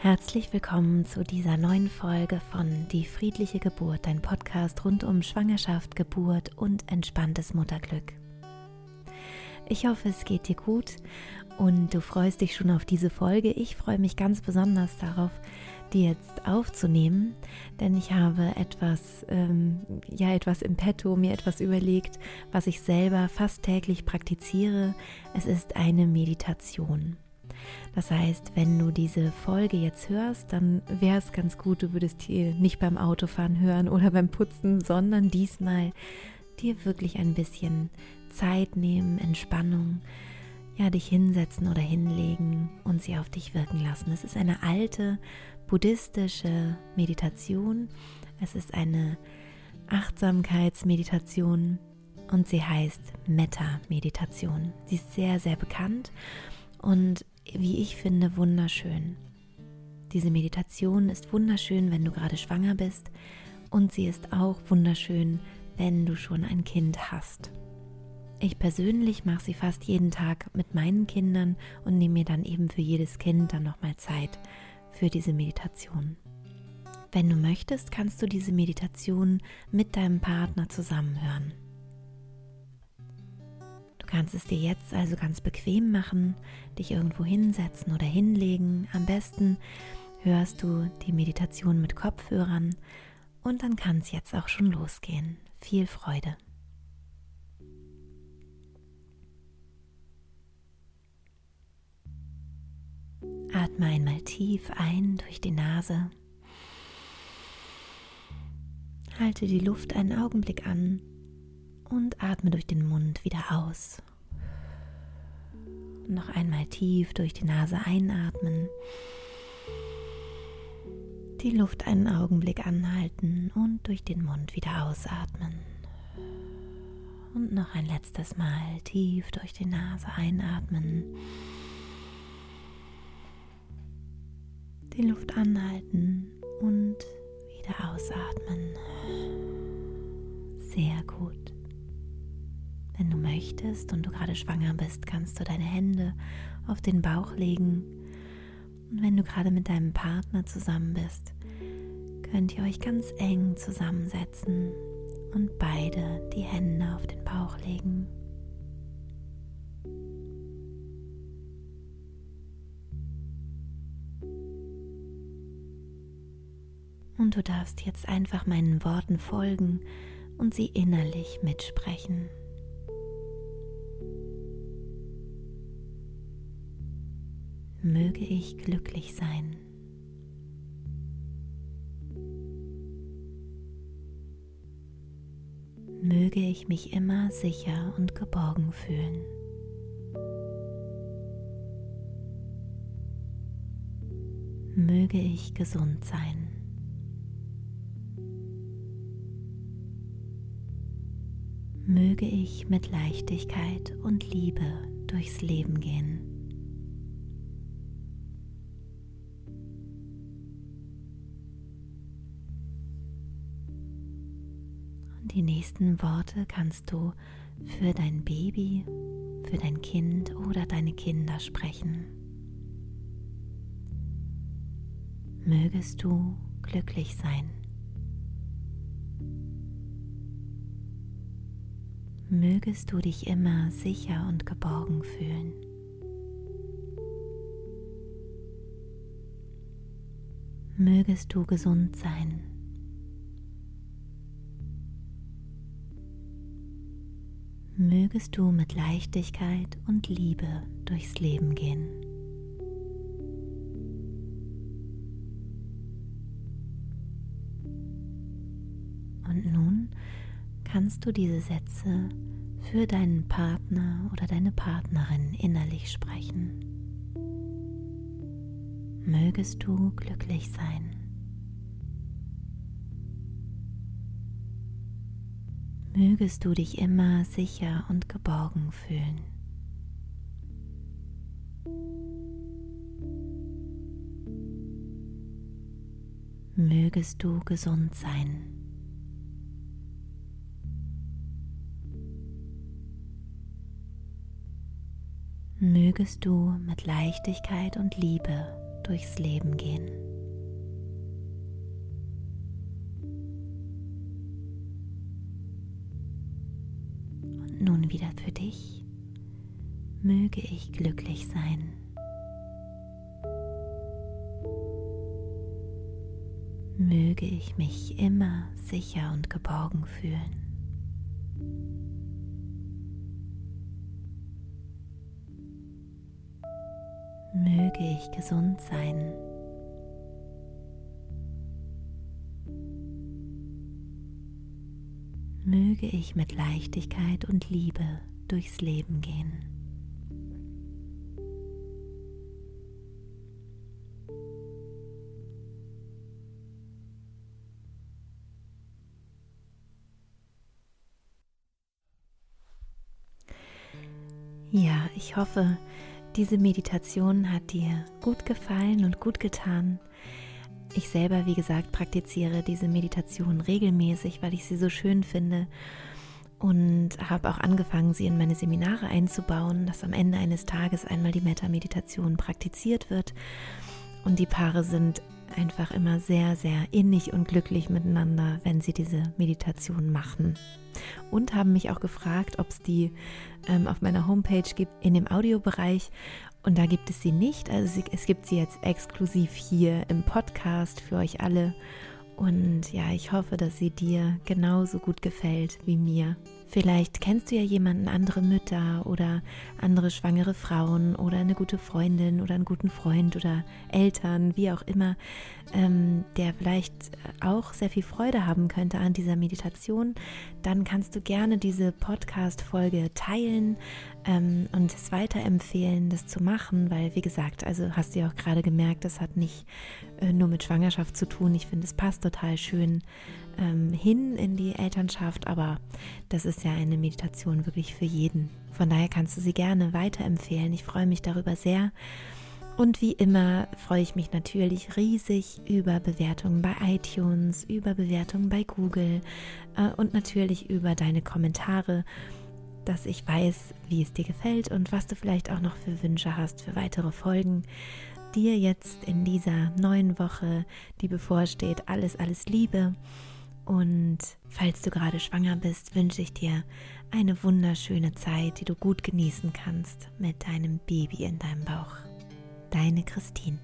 Herzlich willkommen zu dieser neuen Folge von Die friedliche Geburt, dein Podcast rund um Schwangerschaft, Geburt und entspanntes Mutterglück. Ich hoffe, es geht dir gut und du freust dich schon auf diese Folge. Ich freue mich ganz besonders darauf, die jetzt aufzunehmen, denn ich habe etwas, ähm, ja, etwas im Petto, mir etwas überlegt, was ich selber fast täglich praktiziere. Es ist eine Meditation. Das heißt, wenn du diese Folge jetzt hörst, dann wäre es ganz gut, du würdest hier nicht beim Autofahren hören oder beim Putzen, sondern diesmal dir wirklich ein bisschen Zeit nehmen, Entspannung, ja, dich hinsetzen oder hinlegen und sie auf dich wirken lassen. Es ist eine alte buddhistische Meditation. Es ist eine Achtsamkeitsmeditation und sie heißt Metta-Meditation. Sie ist sehr, sehr bekannt und wie ich finde, wunderschön. Diese Meditation ist wunderschön, wenn du gerade schwanger bist und sie ist auch wunderschön, wenn du schon ein Kind hast. Ich persönlich mache sie fast jeden Tag mit meinen Kindern und nehme mir dann eben für jedes Kind dann nochmal Zeit für diese Meditation. Wenn du möchtest, kannst du diese Meditation mit deinem Partner zusammenhören kannst es dir jetzt also ganz bequem machen, dich irgendwo hinsetzen oder hinlegen. Am besten hörst du die Meditation mit Kopfhörern und dann kann es jetzt auch schon losgehen. Viel Freude. Atme einmal tief ein durch die Nase. Halte die Luft einen Augenblick an und atme durch den Mund wieder aus. Noch einmal tief durch die Nase einatmen. Die Luft einen Augenblick anhalten und durch den Mund wieder ausatmen. Und noch ein letztes Mal tief durch die Nase einatmen. Die Luft anhalten und wieder ausatmen. Sehr gut. Wenn du möchtest und du gerade schwanger bist, kannst du deine Hände auf den Bauch legen. Und wenn du gerade mit deinem Partner zusammen bist, könnt ihr euch ganz eng zusammensetzen und beide die Hände auf den Bauch legen. Und du darfst jetzt einfach meinen Worten folgen und sie innerlich mitsprechen. Möge ich glücklich sein. Möge ich mich immer sicher und geborgen fühlen. Möge ich gesund sein. Möge ich mit Leichtigkeit und Liebe durchs Leben gehen. Die nächsten Worte kannst du für dein Baby, für dein Kind oder deine Kinder sprechen. Mögest du glücklich sein. Mögest du dich immer sicher und geborgen fühlen. Mögest du gesund sein. Mögest du mit Leichtigkeit und Liebe durchs Leben gehen. Und nun kannst du diese Sätze für deinen Partner oder deine Partnerin innerlich sprechen. Mögest du glücklich sein. Mögest du dich immer sicher und geborgen fühlen. Mögest du gesund sein. Mögest du mit Leichtigkeit und Liebe durchs Leben gehen. Und nun wieder für dich. Möge ich glücklich sein. Möge ich mich immer sicher und geborgen fühlen. möge ich gesund sein. Möge ich mit Leichtigkeit und Liebe durchs Leben gehen. Ja, ich hoffe, diese Meditation hat dir gut gefallen und gut getan. Ich selber, wie gesagt, praktiziere diese Meditation regelmäßig, weil ich sie so schön finde und habe auch angefangen, sie in meine Seminare einzubauen, dass am Ende eines Tages einmal die Metta-Meditation praktiziert wird. Und die Paare sind einfach immer sehr, sehr innig und glücklich miteinander, wenn sie diese Meditation machen. Und haben mich auch gefragt, ob es die ähm, auf meiner Homepage gibt in dem Audiobereich. Und da gibt es sie nicht. Also sie, es gibt sie jetzt exklusiv hier im Podcast für euch alle. Und ja, ich hoffe, dass sie dir genauso gut gefällt wie mir. Vielleicht kennst du ja jemanden, andere Mütter oder andere schwangere Frauen oder eine gute Freundin oder einen guten Freund oder Eltern, wie auch immer, ähm, der vielleicht auch sehr viel Freude haben könnte an dieser Meditation. Dann kannst du gerne diese Podcast-Folge teilen ähm, und es weiterempfehlen, das zu machen, weil, wie gesagt, also hast du ja auch gerade gemerkt, das hat nicht äh, nur mit Schwangerschaft zu tun. Ich finde, es passt total schön ähm, hin in die Elternschaft, aber das ist ja eine Meditation wirklich für jeden. Von daher kannst du sie gerne weiterempfehlen. Ich freue mich darüber sehr. Und wie immer freue ich mich natürlich riesig über Bewertungen bei iTunes, über Bewertungen bei Google äh, und natürlich über deine Kommentare, dass ich weiß, wie es dir gefällt und was du vielleicht auch noch für Wünsche hast für weitere Folgen. Dir jetzt in dieser neuen Woche, die bevorsteht, alles, alles Liebe. Und falls du gerade schwanger bist, wünsche ich dir eine wunderschöne Zeit, die du gut genießen kannst mit deinem Baby in deinem Bauch. Deine Christine.